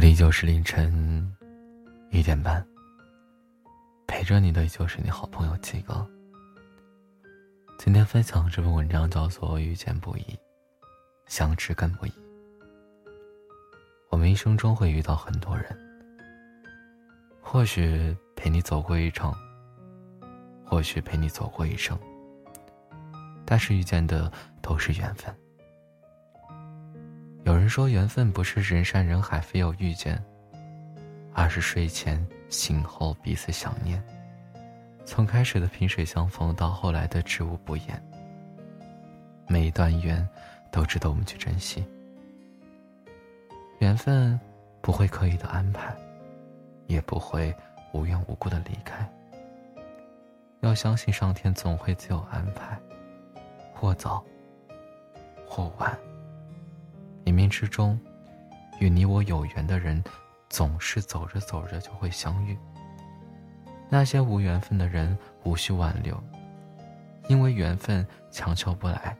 这里就是凌晨一点半，陪着你的就是你好朋友七哥。今天分享这篇文章叫做《遇见不易，相知更不易》。我们一生中会遇到很多人，或许陪你走过一程，或许陪你走过一生，但是遇见的都是缘分。有人说，缘分不是人山人海非要遇见，而是睡前醒后彼此想念。从开始的萍水相逢到后来的知无不言，每一段缘都值得我们去珍惜。缘分不会刻意的安排，也不会无缘无故的离开。要相信上天总会自有安排，或早，或晚。冥冥之中，与你我有缘的人，总是走着走着就会相遇。那些无缘分的人，无需挽留，因为缘分强求不来；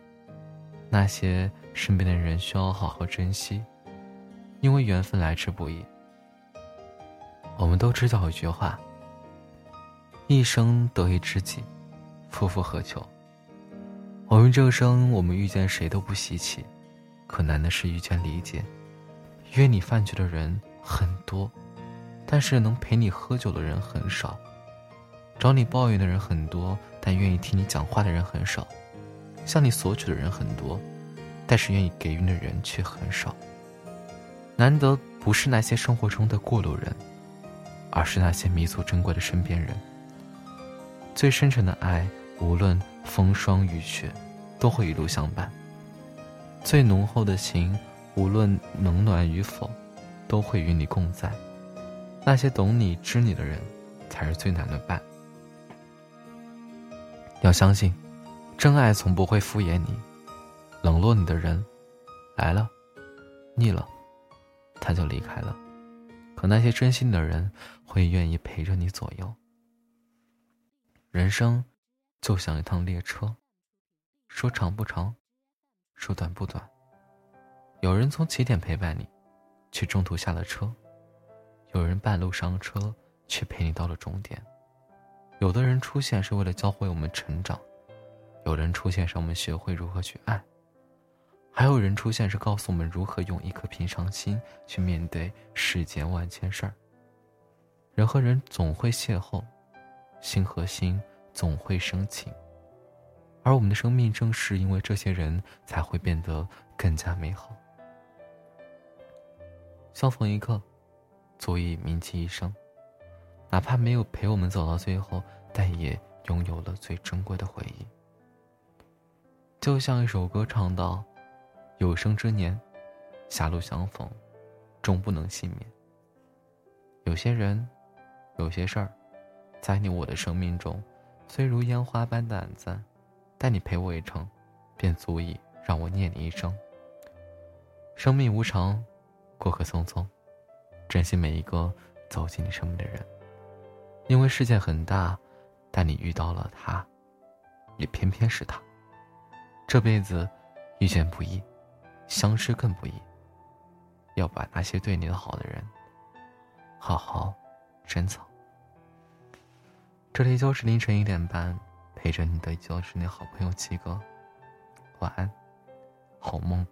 那些身边的人，需要好好珍惜，因为缘分来之不易。我们都知道一句话：“一生得一知己，夫复何求？”我们这生，我们遇见谁都不稀奇。可难的是遇见理解，约你饭局的人很多，但是能陪你喝酒的人很少；找你抱怨的人很多，但愿意听你讲话的人很少；向你索取的人很多，但是愿意给予的人却很少。难得不是那些生活中的过路人，而是那些弥足珍贵的身边人。最深沉的爱，无论风霜雨雪，都会一路相伴。最浓厚的情，无论冷暖与否，都会与你共在。那些懂你、知你的人，才是最难的伴。要相信，真爱从不会敷衍你。冷落你的人，来了，腻了，他就离开了。可那些真心的人，会愿意陪着你左右。人生，就像一趟列车，说长不长。说短不短。有人从起点陪伴你，却中途下了车；有人半路上车，却陪你到了终点。有的人出现是为了教会我们成长，有人出现让我们学会如何去爱，还有人出现是告诉我们如何用一颗平常心去面对世间万千事儿。人和人总会邂逅，心和心总会生情。而我们的生命正是因为这些人才会变得更加美好。相逢一刻，足以铭记一生。哪怕没有陪我们走到最后，但也拥有了最珍贵的回忆。就像一首歌唱道：“有生之年，狭路相逢，终不能幸免。”有些人，有些事儿，在你我的生命中，虽如烟花般短暂。待你陪我一程，便足以让我念你一生。生命无常，过客匆匆，珍惜每一个走进你生命的人。因为世界很大，但你遇到了他，也偏偏是他。这辈子遇见不易，相识更不易。要把那些对你的好的人，好好珍藏。这里就是凌晨一点半。陪着你的就是你好朋友七哥，晚安，好梦，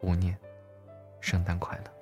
勿念，圣诞快乐。